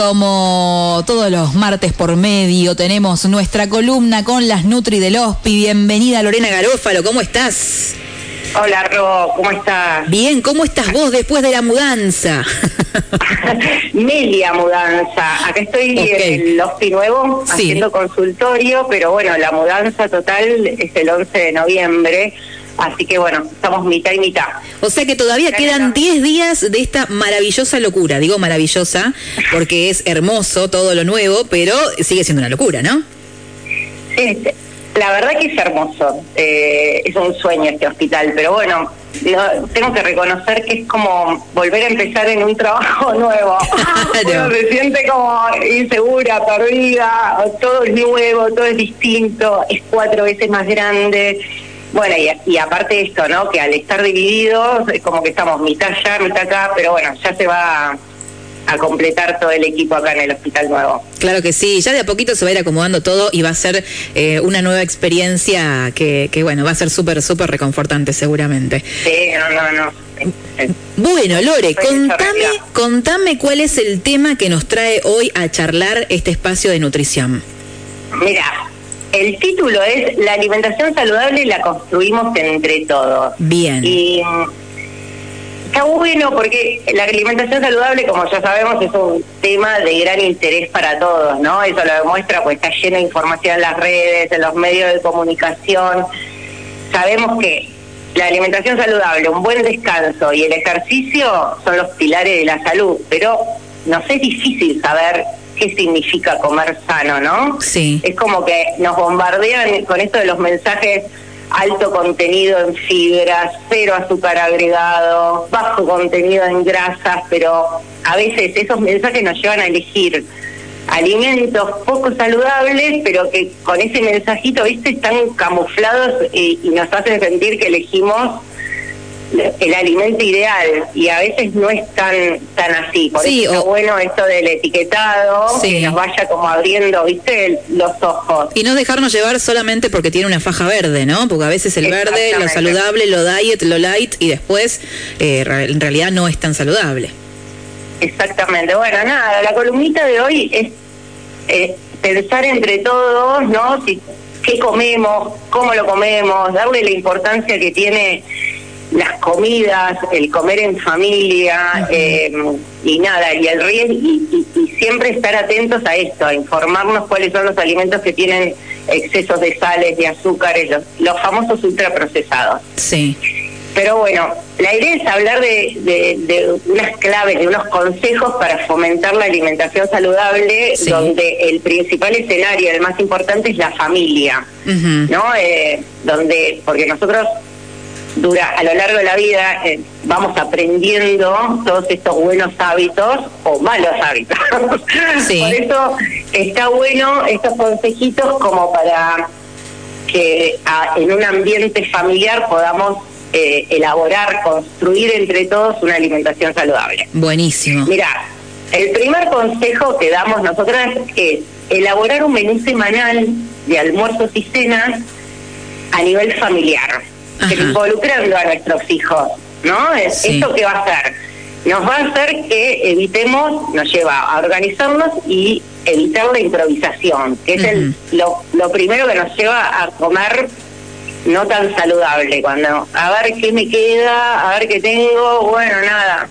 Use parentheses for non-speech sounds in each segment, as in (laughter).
como todos los martes por medio, tenemos nuestra columna con las Nutri del Hospi. Bienvenida Lorena Garófalo, ¿cómo estás? Hola, Ro, ¿cómo estás? Bien, ¿cómo estás vos después de la mudanza? (laughs) Media mudanza. Acá estoy en el Hospi Nuevo haciendo consultorio, pero bueno, la mudanza total es el 11 de noviembre. Así que bueno, estamos mitad y mitad. O sea que todavía quedan 10 días de esta maravillosa locura. Digo maravillosa porque es hermoso todo lo nuevo, pero sigue siendo una locura, ¿no? Sí, la verdad que es hermoso. Eh, es un sueño este hospital, pero bueno, tengo que reconocer que es como volver a empezar en un trabajo (laughs) nuevo. Uno se siente como insegura, perdida, todo es nuevo, todo es distinto, es cuatro veces más grande bueno, y, aparte de esto, ¿no? Que al estar divididos, es como que estamos mitad allá, mitad acá, pero bueno, ya se va a completar todo el equipo acá en el Hospital Nuevo. Claro que sí, ya de a poquito se va a ir acomodando todo y va a ser eh, una nueva experiencia que, que, bueno, va a ser súper, súper reconfortante seguramente. Sí, no, no, no. Bueno, Lore, contame, contame cuál es el tema que nos trae hoy a charlar este espacio de nutrición. Mira, el título es La alimentación saludable la construimos entre todos. Bien. Y está bueno porque la alimentación saludable, como ya sabemos, es un tema de gran interés para todos, ¿no? Eso lo demuestra, pues está lleno de información en las redes, en los medios de comunicación. Sabemos que la alimentación saludable, un buen descanso y el ejercicio son los pilares de la salud, pero nos es difícil saber qué significa comer sano, ¿no? Sí. Es como que nos bombardean con esto de los mensajes alto contenido en fibras, cero azúcar agregado, bajo contenido en grasas, pero a veces esos mensajes nos llevan a elegir alimentos poco saludables, pero que con ese mensajito, viste, están camuflados y, y nos hacen sentir que elegimos el alimento ideal y a veces no es tan tan así. Por eso está bueno esto del etiquetado que nos vaya como abriendo viste los ojos. Y no dejarnos llevar solamente porque tiene una faja verde no porque a veces el verde lo saludable lo diet lo light y después eh, en realidad no es tan saludable. Exactamente. Bueno nada la columnita de hoy es eh, pensar entre todos no si qué comemos cómo lo comemos darle la importancia que tiene las comidas, el comer en familia eh, y nada, y el riesgo, y, siempre estar atentos a esto, a informarnos cuáles son los alimentos que tienen excesos de sales, de azúcares, los, famosos ultraprocesados. Sí. Pero bueno, la idea es hablar de, unas claves, de unos consejos para fomentar la alimentación saludable, donde el principal escenario, el más importante, es la familia, ¿no? Eh, donde, porque nosotros dura a lo largo de la vida eh, vamos aprendiendo todos estos buenos hábitos o malos hábitos. (laughs) Por eso está bueno estos consejitos como para que en un ambiente familiar podamos eh, elaborar, construir entre todos una alimentación saludable. Buenísimo. Mira, el primer consejo que damos nosotras es elaborar un menú semanal de almuerzos y cenas a nivel familiar involucrando a nuestros hijos, ¿no? ¿Esto qué va a hacer? Nos va a hacer que evitemos, nos lleva a organizarnos y evitar la improvisación, que es el, lo, lo primero que nos lleva a comer no tan saludable, cuando a ver qué me queda, a ver qué tengo, bueno, nada.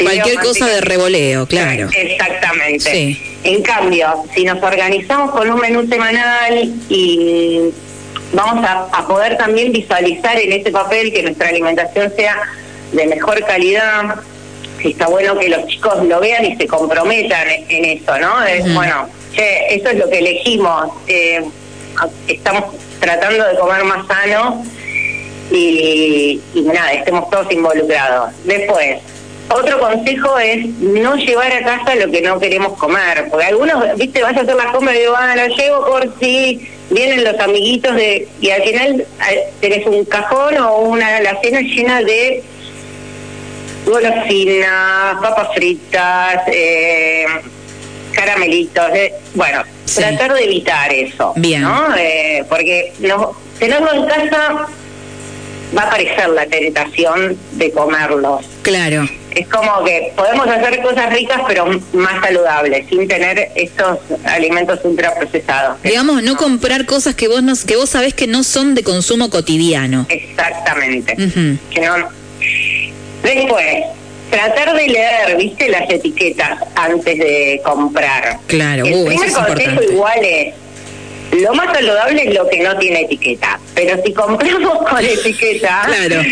Cualquier cosa de revoleo, claro. Exactamente. En cambio, si nos organizamos con un menú semanal y vamos a, poder también visualizar en ese papel que nuestra alimentación sea de mejor calidad. Está bueno que los chicos lo vean y se comprometan en eso, ¿no? Bueno, che, eso es lo que elegimos. Eh, estamos tratando de comer más sano y, y nada, estemos todos involucrados. Después, otro consejo es no llevar a casa lo que no queremos comer, porque algunos, viste, vas a hacer la compra y digo, ah, lo llevo por si vienen los amiguitos de y al final tenés un cajón o una alacena llena de golosinas, papas fritas, eh, caramelitos, eh, bueno, tratar de evitar eso, Bien. ¿no? Eh, porque no, tenerlo en casa va a aparecer la tentación de comerlos. Claro. Es como que podemos hacer cosas ricas, pero más saludables, sin tener estos alimentos ultraprocesados. Digamos, no, comprar cosas que vos no, que vos sabés que no son de consumo cotidiano. Exactamente. que no... Después, tratar de leer, viste, las etiquetas antes de comprar. Claro, el uh, primer consejo igual es lo más saludable es lo que no tiene etiqueta, pero si compramos con (laughs) etiqueta, claro.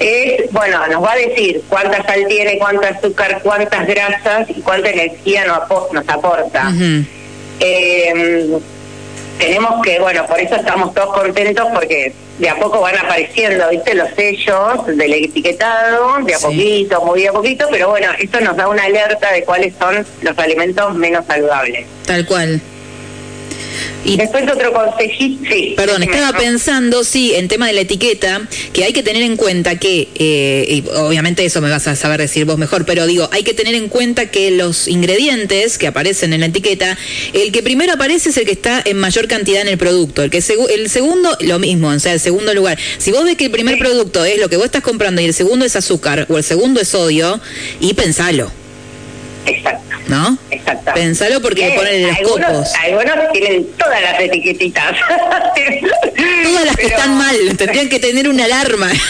Es, bueno, nos va a decir cuánta sal tiene, cuánta azúcar, cuántas grasas y cuánta energía nos, nos aporta. Em, tenemos que, bueno, por eso estamos todos contentos porque de a poco van apareciendo, ¿viste? Los sellos del etiquetado, de a poquito, muy de a poquito, pero bueno, eso nos da una alerta de cuáles son los alimentos menos saludables. Tal cual. Y después otro consejito, sí. Perdón, estaba pensando, sí, en tema de la etiqueta, que hay que tener en cuenta que, eh, y obviamente eso me vas a saber decir vos mejor, pero digo, hay que tener en cuenta que los ingredientes que aparecen en la etiqueta, el que primero aparece es el que está en mayor cantidad en el producto, el que el segundo, lo mismo, o sea, el segundo lugar. Si vos ves que el primer producto es lo que vos estás comprando y el segundo es azúcar o el segundo es sodio, y pensalo. Exacto. ¿No? Exacto. Pensalo porque le ponen los algunos, copos. Algunos tienen todas las etiquetitas. (laughs) todas las que están mal. Tendrían que tener una alarma. (laughs)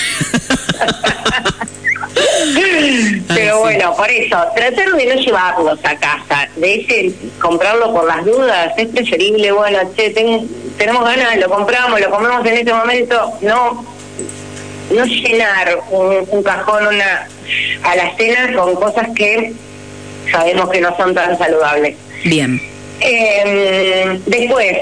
Pero bueno, por eso, tratar de no llevarlos a casa, de ese comprarlo por las dudas, es preferible, bueno, che, tenemos ganas, lo compramos, lo comemos en este momento, no no llenar un, un cajón una a la cena con cosas que sabemos que no son tan saludables. Bien. Eh, después,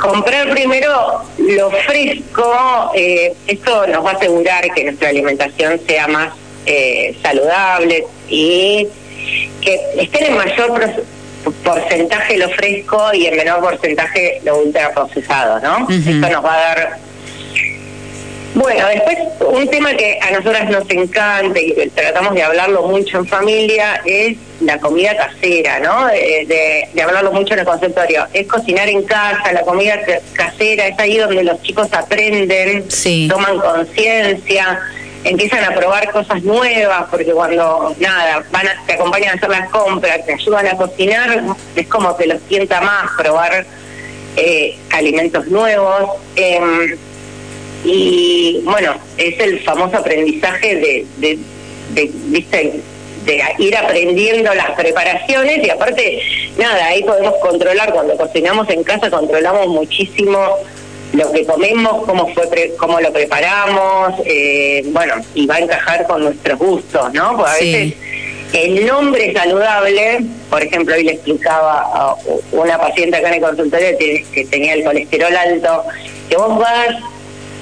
comprar primero lo fresco, eh, esto nos va a asegurar que nuestra alimentación sea más eh, saludable y que estén en mayor porcentaje lo fresco y en menor porcentaje lo ultraprocesado, ¿no? Esto nos va a dar bueno, después un tema que a nosotras nos encanta y tratamos de hablarlo mucho en familia es la comida casera, ¿no? De, hablarlo mucho en el consultorio. Es cocinar en casa, la comida casera, es ahí donde los chicos aprenden, toman conciencia, empiezan a probar cosas nuevas, porque cuando, nada, van te acompañan a hacer las compras, te ayudan a cocinar, es como que los sienta más probar eh, alimentos nuevos. Eh, y bueno, es el famoso aprendizaje de, de, de, ¿viste? de ir aprendiendo las preparaciones y aparte, nada, ahí podemos controlar, cuando cocinamos en casa controlamos muchísimo lo que comemos, cómo fue cómo lo preparamos, eh, bueno, y va a encajar con nuestros gustos, ¿no? Porque a veces el nombre saludable, por ejemplo, hoy le explicaba a una paciente acá en el consultorio que tenía el colesterol alto, que vos vas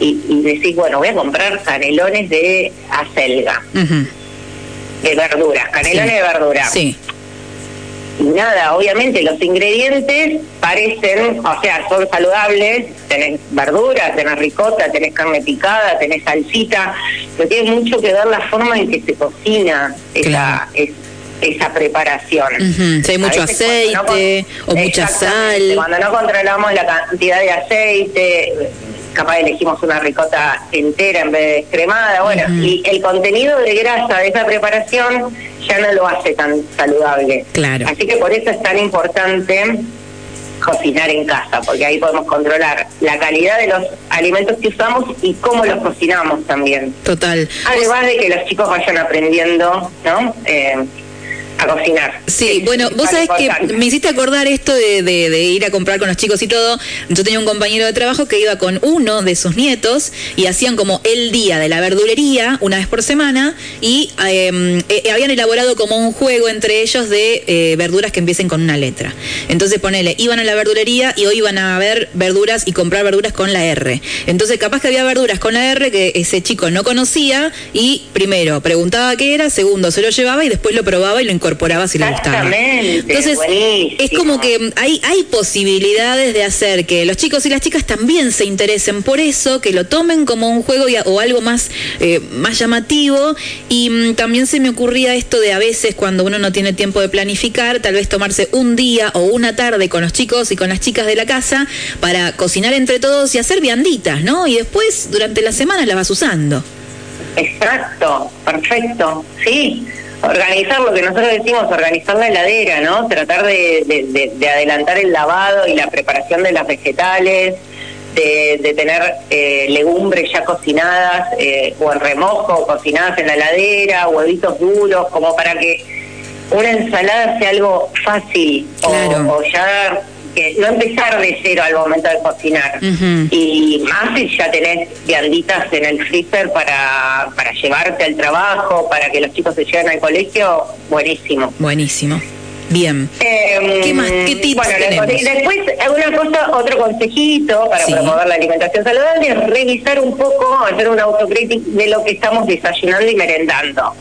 y, y decís, bueno, voy a comprar canelones de acelga, de verduras, canelones de verdura. Sí. Y nada, obviamente los ingredientes parecen, o sea, son saludables, tenés verduras, tenés ricota, tenés carne picada, tenés salsita, pero tiene mucho que ver la forma en que se cocina esa, esa preparación. Si hay mucho aceite o mucha sal. Cuando no controlamos la cantidad de aceite, capaz elegimos una ricota entera en vez de descremada, bueno, y el contenido de grasa de esa preparación ya no lo hace tan saludable. Claro. Así que por eso es tan importante cocinar en casa, porque ahí podemos controlar la calidad de los alimentos que usamos y cómo los cocinamos también. Total. Además de que los chicos vayan aprendiendo, ¿no? Eh, a cocinar. Sí, bueno, vos sabés que me hiciste acordar esto de, de, ir a comprar con los chicos y todo. Yo tenía un compañero de trabajo que iba con uno de sus nietos y hacían como el día de la verdulería una vez por semana y em, eh, habían elaborado como un juego entre ellos de eh, verduras que empiecen con una letra. Entonces ponele, iban a la verdulería y hoy iban a ver verduras y comprar verduras con la R. Entonces capaz que había verduras con la R que ese chico no conocía y primero preguntaba qué era, segundo se lo llevaba y después lo probaba y lo incorporaba si le gustaba. Entonces, es como que hay, hay posibilidades de hacer que los chicos y las chicas también se interesen por eso, que lo tomen como un juego o algo más, eh, más llamativo. Y mm, también se me ocurría esto de a veces cuando uno no tiene tiempo de planificar, tal vez tomarse un día o una tarde con los chicos y con las chicas de la casa para cocinar entre todos y hacer vianditas, ¿no? Y después durante la semana las vas usando. Exacto, perfecto, sí. Organizar lo que nosotros decimos, organizar la heladera, ¿no? Tratar de, adelantar el lavado y la preparación de las vegetales, de, tener eh, legumbres ya cocinadas eh, o en remojo, cocinadas en la heladera, huevitos duros, como para que una ensalada sea algo fácil o ya no empezar de cero al momento de cocinar. Y más si ya tenés vianditas en el freezer para, para llevarte al trabajo, para que los chicos se lleven al colegio, buenísimo. Buenísimo. Bien. Em, ¿Qué más? ¿Qué tips bueno, tenemos? Después, una cosa, otro consejito para promover la alimentación saludable es revisar un poco, hacer una autocrítica de lo que estamos desayunando y merendando.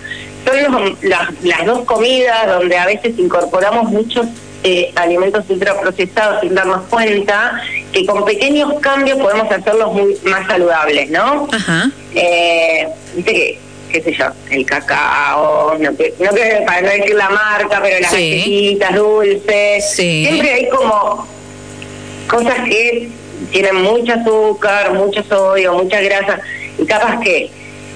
Son las, las dos comidas donde a veces incorporamos muchos eh, alimentos ultraprocesados sin darnos cuenta que con pequeños cambios podemos hacerlos muy más saludables, ¿no? Ajá. Eh, Viste que, qué sé yo, el cacao, no, no para no decir la marca, pero las sí. dulces, siempre hay como cosas que tienen mucho azúcar, mucho sodio, mucha grasa, y capaz que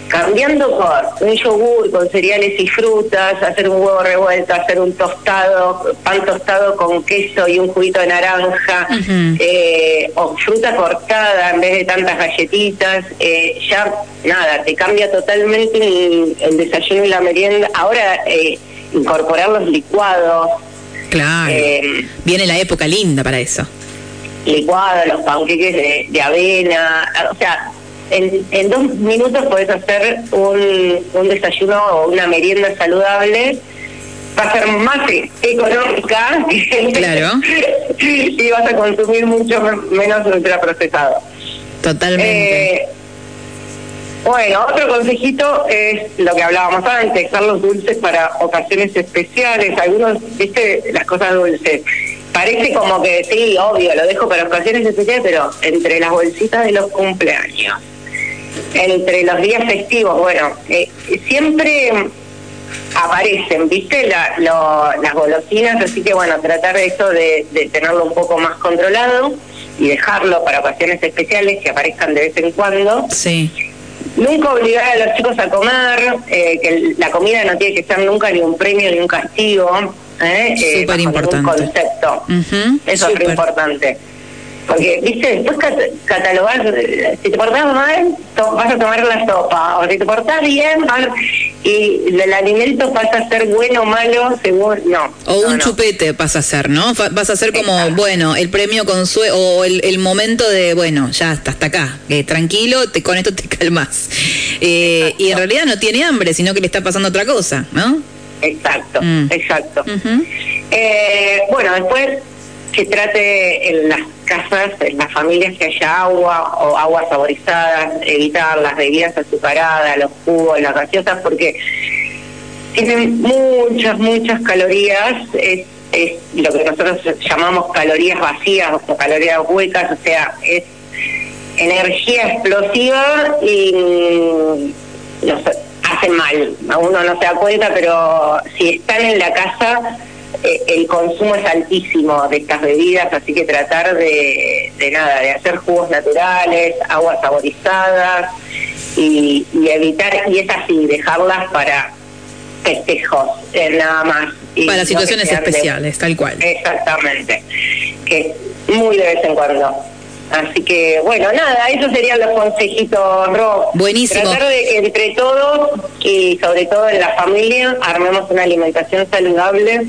cambiando por un yogur con cereales y frutas, hacer un huevo revuelto, hacer un tostado, pan tostado con queso y un juguito de naranja, eh, o fruta cortada en vez de tantas galletitas, eh, ya nada, te cambia totalmente el, desayuno y la merienda. Ahora eh, incorporar los licuados. Claro. Viene la época linda para eso. Licuados, los panqueques de, de avena, o sea, en, dos minutos puedes hacer un, un desayuno o una merienda saludable va a ser más económica (laughs) claro. y vas a consumir mucho menos ultraprocesado. Totalmente. Eh, bueno, otro consejito es lo que hablábamos antes, dejar los dulces para ocasiones especiales. Algunos, viste, las cosas dulces. Parece como que sí, obvio, lo dejo para ocasiones especiales, pero entre las bolsitas de los cumpleaños, entre los días festivos, bueno, eh, siempre aparecen, ¿viste? las golosinas, así que bueno, tratar de eso de, tenerlo un poco más controlado y dejarlo para ocasiones especiales que aparezcan de vez en cuando. Sí. Nunca obligar a los chicos a comer, eh, que la comida no tiene que ser nunca ni un premio ni un castigo. ¿eh? Súper importante. concepto. Eso es muy importante. Porque, viste, después catalogar, si te portás mal, vas a tomar la sopa, o si te portás bien, y el alimento pasa a ser bueno o malo según, no. O un chupete pasa a ser, ¿no? Vas a ser como, bueno, el premio consuelo, o el, momento de, bueno, ya hasta, hasta acá, tranquilo, te, con esto te calmas. Eh, y en realidad no tiene hambre, sino que le está pasando otra cosa, ¿no? Exacto, mm. exacto. eh, bueno, después que trate en las casas, en las familias que haya agua o aguas saborizadas, evitar las bebidas azucaradas, los jugos, las gaseosas, porque tienen muchas, muchas calorías, es, es lo que nosotros llamamos calorías vacías o calorías huecas, o sea, es energía explosiva y nos hace mal. A uno no se da cuenta, pero si están en la casa eh, el consumo es altísimo de estas bebidas, así que tratar de, de nada, de hacer jugos naturales, aguas saborizadas y, evitar, y es así, dejarlas para festejos, eh, nada más. para situaciones especiales, tal cual. Exactamente, que muy de vez en cuando. Así que, bueno, nada, esos serían los consejitos, Rob. Buenísimo. Tratar de que entre todos y sobre todo en la familia armemos una alimentación saludable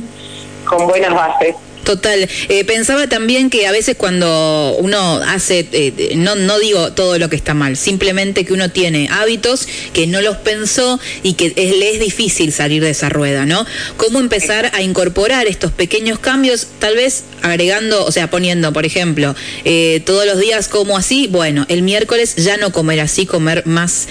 con buenas bases. Total. Eh, pensaba también que a veces cuando uno hace, eh, no, no digo todo lo que está mal, simplemente que uno tiene hábitos que no los pensó y que le es difícil salir de esa rueda, ¿no? ¿Cómo empezar a incorporar estos pequeños cambios, tal vez agregando, o sea, poniendo, por ejemplo, eh, todos los días como así, bueno, el miércoles ya no comer así, comer más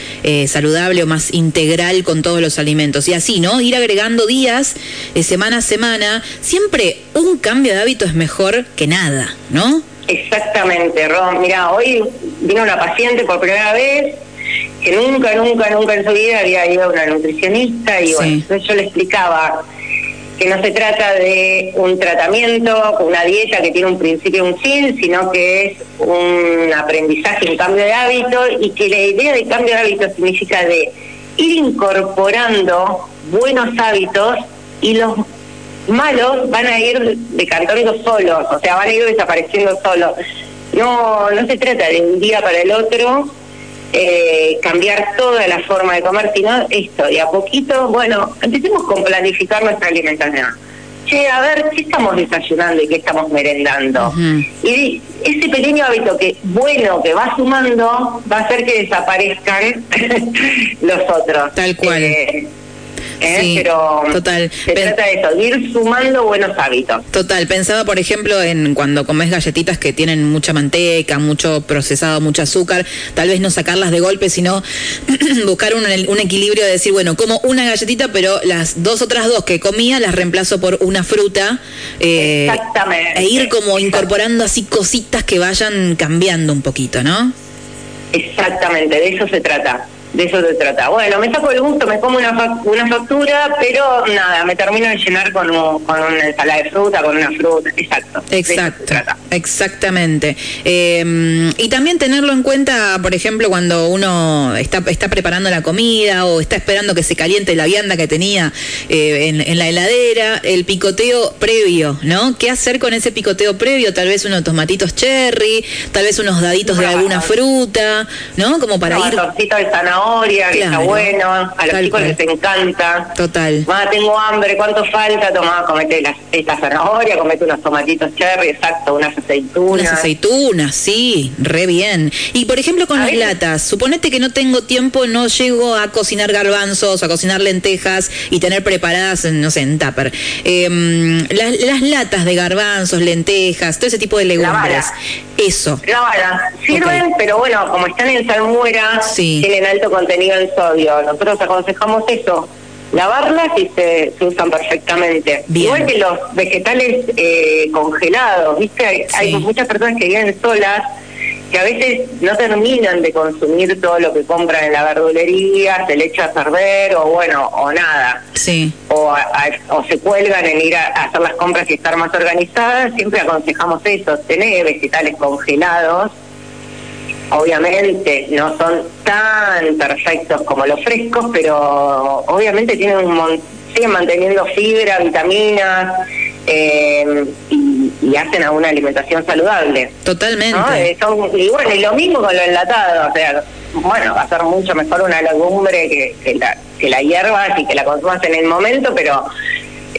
saludable o más integral con todos los alimentos y así, ¿no? Ir agregando días, semana a semana, siempre un cambio de hábito es mejor que nada, ¿no? Exactamente, Ron. Mira, hoy vino una paciente por primera vez que nunca, nunca, nunca en su vida había ido a una nutricionista y bueno, yo le explicaba que no se trata de un tratamiento, una dieta que tiene un principio y un fin, sino que es un aprendizaje, un cambio de hábito y que la idea de cambio de hábito significa de ir incorporando buenos hábitos y los malos van a ir decantando solos, o sea, van a ir desapareciendo solos. No, no se trata de un día para el otro eh, cambiar toda la forma de comer, sino esto, y a poquito, bueno, empecemos con planificar nuestra alimentación. Che, a ver, ¿qué estamos desayunando y qué estamos merendando? Y ese pequeño hábito que, bueno, que va sumando, va a hacer que desaparezcan (laughs) los otros. Tal cual. Eh, ¿eh? pero total. se trata de eso, de ir sumando buenos hábitos. Total, pensaba por ejemplo en cuando comes galletitas que tienen mucha manteca, mucho procesado, mucho azúcar, tal vez no sacarlas de golpe, sino (clears throat) buscar un, un equilibrio de decir, bueno, como una galletita, pero las dos otras dos que comía las reemplazo por una fruta. Eh, Exactamente. E ir como incorporando así cositas que vayan cambiando un poquito, ¿no? Exactamente, de eso se trata de eso se trata. Bueno, me saco el gusto, me como una, una factura, pero nada, me termino de llenar con, con una ensalada de fruta, con una fruta, exacto. Exacto, exactamente. Eh, y también tenerlo en cuenta, por ejemplo, cuando uno está, está preparando la comida o está esperando que se caliente la vianda que tenía eh, en, la heladera, el picoteo previo, ¿no? ¿Qué hacer con ese picoteo previo? Tal vez unos tomatitos cherry, tal vez unos daditos de alguna fruta, ¿no? Como para ir... de zanahoria, que está bueno, a los chicos les encanta. Total. Mamá, tengo hambre, ¿cuánto falta? Tomá, comete la, esta zanahoria, comete unos tomatitos cherry, exacto, unas aceitunas. Unas aceitunas, sí, re bien. Y por ejemplo con las latas, suponete que no tengo tiempo, no llego a cocinar garbanzos, a cocinar lentejas y tener preparadas, no sé, en tupper. Em, las, latas de garbanzos, lentejas, todo ese tipo de legumbres. Eso. La Sirven, pero bueno, como están en salmuera, tienen alto contenido en sodio. Nosotros aconsejamos eso, lavarlas y se, usan perfectamente. Igual que los vegetales eh, congelados, ¿viste? Hay, muchas personas que viven solas que a veces no terminan de consumir todo lo que compran en la verdulería, se le echa a perder o bueno, o nada. Sí. O, o se cuelgan en ir a, hacer las compras y estar más organizadas. Siempre aconsejamos eso, tener vegetales congelados obviamente no son tan perfectos como los frescos, pero obviamente tienen un siguen manteniendo fibra, vitaminas eh, y, hacen a una alimentación saludable. Totalmente. Eh, y bueno, y lo mismo con lo enlatado, o sea, bueno, va a ser mucho mejor una legumbre que, que la, que la hierbas y que la consumas en el momento, pero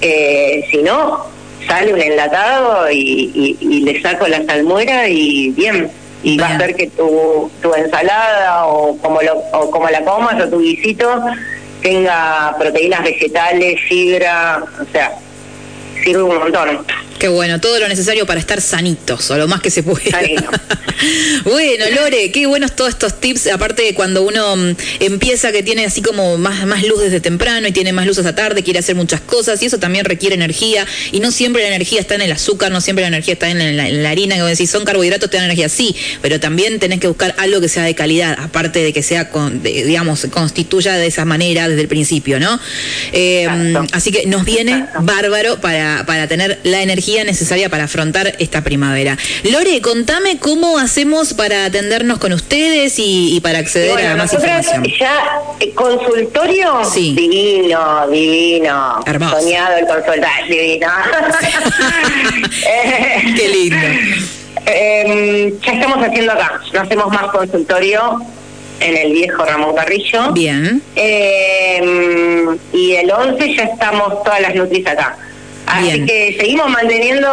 eh, si no, sale un enlatado y, y le saco la salmuera y bien y va a hacer que tu, tu ensalada o como, lo, o como la comas o tu guisito tenga proteínas vegetales, fibra, o sea, sirve un montón. Qué bueno, todo lo necesario para estar sanitos, o lo más que se pueda. (laughs) bueno, Lore, qué buenos todos estos tips. Aparte, cuando uno mm, empieza que tiene así como más, más luz desde temprano y tiene más luz hasta tarde, quiere hacer muchas cosas, y eso también requiere energía. Y no siempre la energía está en el azúcar, no siempre la energía está en la, harina. Como decís, son carbohidratos, te dan energía, sí, pero también tenés que buscar algo que sea de calidad, aparte de que sea, con, digamos, constituya de esa manera desde el principio, ¿no? Eh, así que nos viene bárbaro para, para tener la energía necesaria para afrontar esta primavera. Lore, contame cómo hacemos para atendernos con ustedes y, para acceder a más información. Ya, eh, consultorio, sí. divino, divino. Hermoso. Soñado el consultorio, divino. (laughs) Qué lindo. (laughs) Em, ya estamos haciendo acá, no hacemos más consultorio en el viejo Ramón Carrillo. Bien. Em, y el 11 ya estamos todas las nutris acá. Así que seguimos manteniendo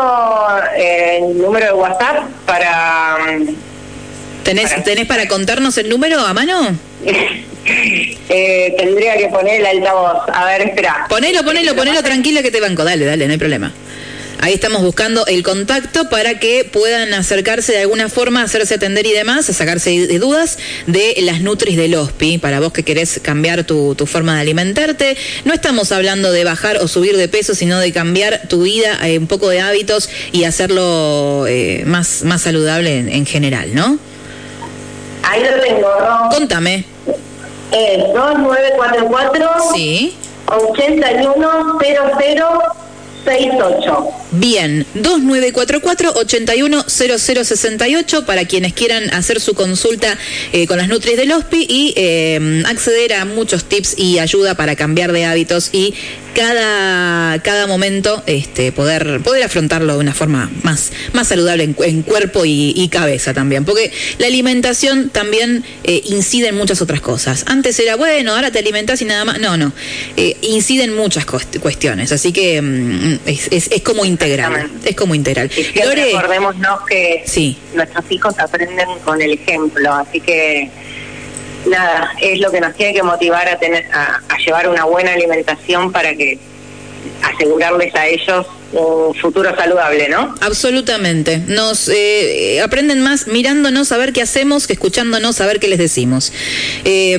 eh, el número de WhatsApp para... ¿Tenés para, ¿Tenés para contarnos el número a mano? (laughs) eh, tendría que poner el altavoz. A ver, espera. Ponelo, ponelo, ponelo tranquilo que te banco. Dale, dale, no hay problema. Ahí estamos buscando el contacto para que puedan acercarse de alguna forma, hacerse atender y demás, a sacarse de dudas de las Nutris del OSPI, para vos que querés cambiar tu, forma de alimentarte. No estamos hablando de bajar o subir de peso, sino de cambiar tu vida, eh, un poco de hábitos y hacerlo eh, más, más saludable en, general, ¿no? Ahí lo tengo, ¿no? Contame. Es 2944 sí. 8100 68. Bien, 2944-810068 para quienes quieran hacer su consulta eh, con las Nutris del OSPI y eh, acceder a muchos tips y ayuda para cambiar de hábitos y cada, cada momento este, poder, poder afrontarlo de una forma más, más saludable en, cuerpo y, cabeza también. Porque la alimentación también eh, incide en muchas otras cosas. Antes era, bueno, ahora te alimentas y nada más. No, no. Eh, incide en muchas cuestiones. Así que mm, es, es, como integral. Es como integral. Y recordémonos que nuestros hijos aprenden con el ejemplo. Así que nada, es lo que nos tiene que motivar a tener a, llevar una buena alimentación para que asegurarles a ellos un futuro saludable, ¿no? Absolutamente. Nos eh, aprenden más mirándonos a ver qué hacemos que escuchándonos a ver qué les decimos. Eh,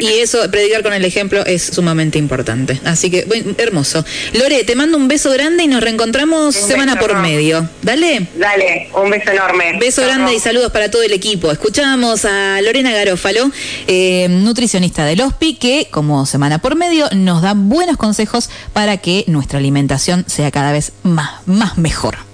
y eso, predicar con el ejemplo, es sumamente importante. Así que, bueno, hermoso. Lore, te mando un beso grande y nos reencontramos semana por medio. Dale. Dale, un beso enorme. Beso grande y saludos para todo el equipo. Escuchamos a Lorena Garófalo, eh, nutricionista del HOSPI, que como semana por medio nos da buenos consejos para que nuestra alimentación sea cada más, más mejor.